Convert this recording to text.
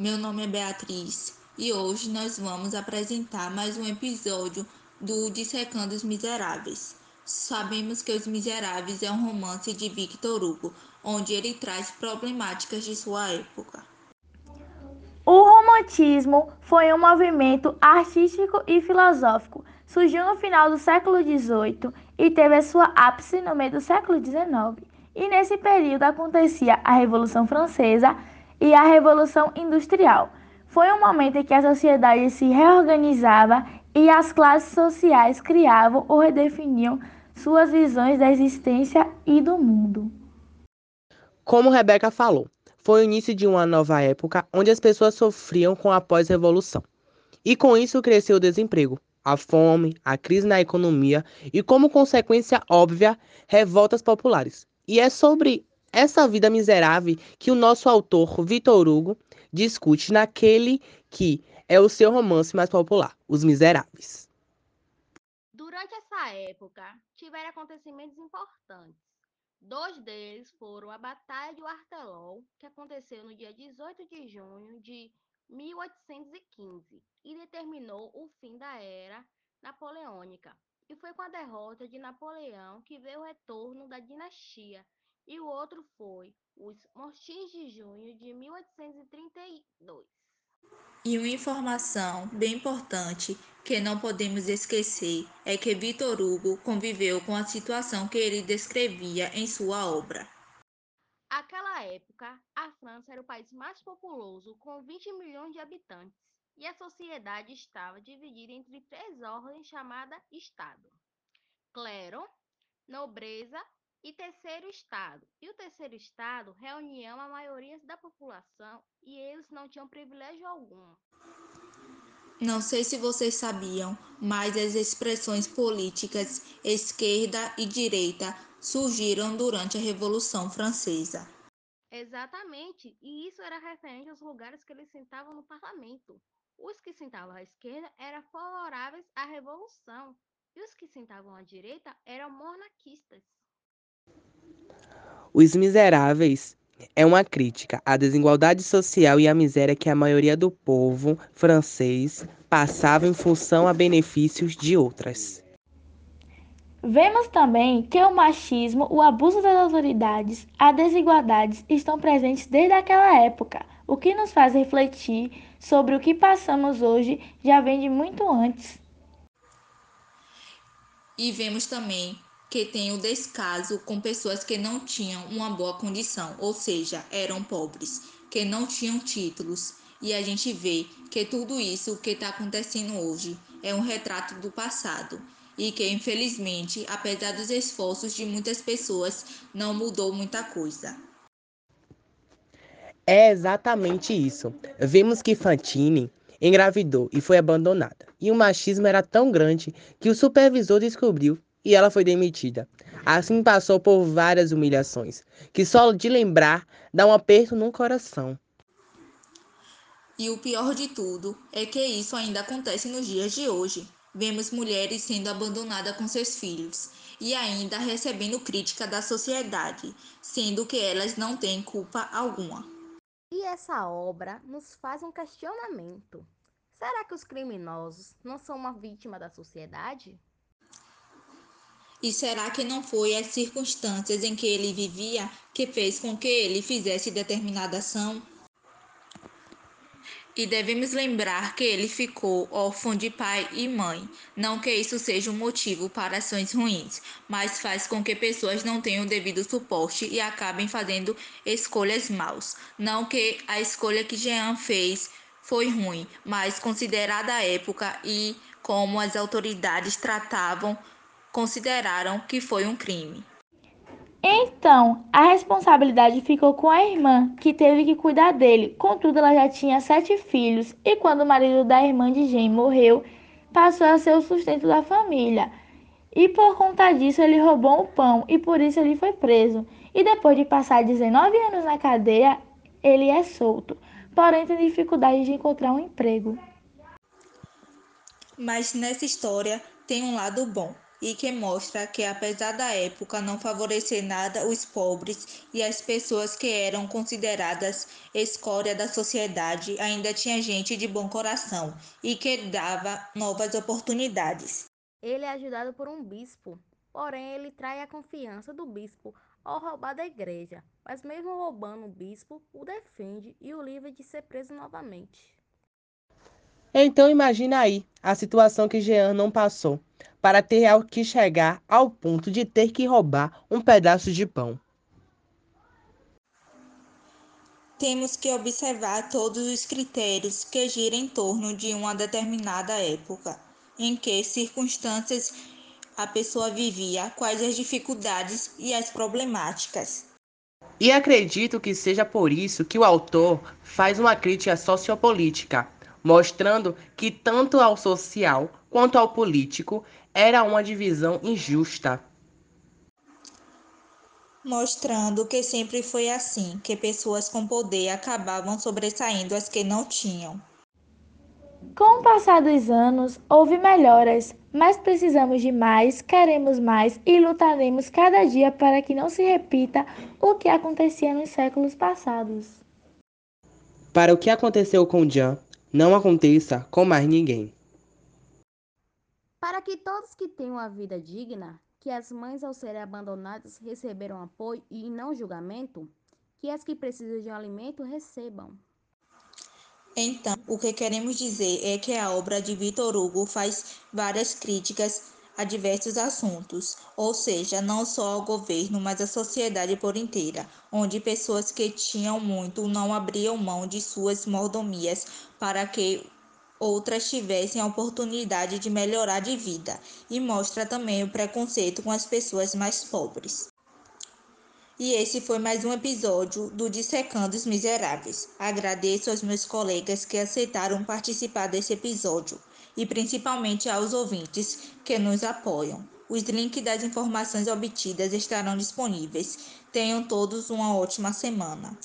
Meu nome é Beatriz e hoje nós vamos apresentar mais um episódio do Dissecando os Miseráveis. Sabemos que Os Miseráveis é um romance de Victor Hugo, onde ele traz problemáticas de sua época. O romantismo foi um movimento artístico e filosófico. Surgiu no final do século XVIII e teve a sua ápice no meio do século XIX. E nesse período acontecia a Revolução Francesa e a Revolução Industrial. Foi um momento em que a sociedade se reorganizava e as classes sociais criavam ou redefiniam suas visões da existência e do mundo. Como Rebeca falou, foi o início de uma nova época onde as pessoas sofriam com a pós-revolução. E com isso cresceu o desemprego, a fome, a crise na economia e, como consequência óbvia, revoltas populares. E é sobre essa vida miserável que o nosso autor, Vitor Hugo, discute naquele que é o seu romance mais popular, Os Miseráveis. Durante essa época, tiveram acontecimentos importantes. Dois deles foram a Batalha de Artelol, que aconteceu no dia 18 de junho de 1815 e determinou o fim da era napoleônica. E foi com a derrota de Napoleão que veio o retorno da dinastia e o outro foi os Mostins de Junho de 1832. E uma informação bem importante que não podemos esquecer é que Victor Hugo conviveu com a situação que ele descrevia em sua obra. Aquela época, a França era o país mais populoso, com 20 milhões de habitantes, e a sociedade estava dividida entre três ordens chamadas Estado: clero, nobreza e terceiro estado. E o terceiro estado reunia a maioria da população e eles não tinham privilégio algum. Não sei se vocês sabiam, mas as expressões políticas esquerda e direita surgiram durante a Revolução Francesa. Exatamente, e isso era referente aos lugares que eles sentavam no parlamento. Os que sentavam à esquerda eram favoráveis à revolução, e os que sentavam à direita eram monarquistas. Os Miseráveis é uma crítica à desigualdade social e à miséria que a maioria do povo francês passava em função a benefícios de outras. Vemos também que o machismo, o abuso das autoridades, as desigualdades estão presentes desde aquela época, o que nos faz refletir sobre o que passamos hoje já vem de muito antes. E vemos também que tem o descaso com pessoas que não tinham uma boa condição, ou seja, eram pobres, que não tinham títulos. E a gente vê que tudo isso que está acontecendo hoje é um retrato do passado e que, infelizmente, apesar dos esforços de muitas pessoas, não mudou muita coisa. É exatamente isso. Vemos que Fantine engravidou e foi abandonada. E o machismo era tão grande que o supervisor descobriu e ela foi demitida. Assim passou por várias humilhações, que só de lembrar dá um aperto no coração. E o pior de tudo é que isso ainda acontece nos dias de hoje. Vemos mulheres sendo abandonadas com seus filhos e ainda recebendo crítica da sociedade, sendo que elas não têm culpa alguma. E essa obra nos faz um questionamento: será que os criminosos não são uma vítima da sociedade? E será que não foi as circunstâncias em que ele vivia que fez com que ele fizesse determinada ação? E devemos lembrar que ele ficou órfão de pai e mãe. Não que isso seja um motivo para ações ruins, mas faz com que pessoas não tenham o devido suporte e acabem fazendo escolhas maus. Não que a escolha que Jean fez foi ruim, mas considerada a época e como as autoridades tratavam consideraram que foi um crime. Então, a responsabilidade ficou com a irmã, que teve que cuidar dele. Contudo, ela já tinha sete filhos, e quando o marido da irmã de Jane morreu, passou a ser o sustento da família. E por conta disso, ele roubou o pão, e por isso ele foi preso. E depois de passar 19 anos na cadeia, ele é solto. Porém, tem dificuldade de encontrar um emprego. Mas nessa história tem um lado bom e que mostra que, apesar da época não favorecer nada os pobres e as pessoas que eram consideradas escória da sociedade, ainda tinha gente de bom coração e que dava novas oportunidades. Ele é ajudado por um bispo, porém ele trai a confiança do bispo ao roubar da igreja, mas mesmo roubando o bispo, o defende e o livra de ser preso novamente. Então imagina aí a situação que Jean não passou para ter que chegar ao ponto de ter que roubar um pedaço de pão. Temos que observar todos os critérios que giram em torno de uma determinada época, em que circunstâncias a pessoa vivia, quais as dificuldades e as problemáticas. E acredito que seja por isso que o autor faz uma crítica sociopolítica, mostrando que tanto ao social quanto ao político era uma divisão injusta. Mostrando que sempre foi assim, que pessoas com poder acabavam sobressaindo as que não tinham. Com o passar dos anos, houve melhoras, mas precisamos de mais, queremos mais e lutaremos cada dia para que não se repita o que acontecia nos séculos passados. Para o que aconteceu com Jan, não aconteça com mais ninguém. Para que todos que tenham a vida digna, que as mães ao serem abandonadas receberam apoio e não julgamento, que as que precisam de um alimento recebam. Então, o que queremos dizer é que a obra de Victor Hugo faz várias críticas a diversos assuntos, ou seja, não só ao governo, mas à sociedade por inteira, onde pessoas que tinham muito não abriam mão de suas mordomias para que outras tivessem a oportunidade de melhorar de vida, e mostra também o preconceito com as pessoas mais pobres. E esse foi mais um episódio do Dissecando os Miseráveis. Agradeço aos meus colegas que aceitaram participar desse episódio e principalmente aos ouvintes que nos apoiam. Os links das informações obtidas estarão disponíveis. Tenham todos uma ótima semana.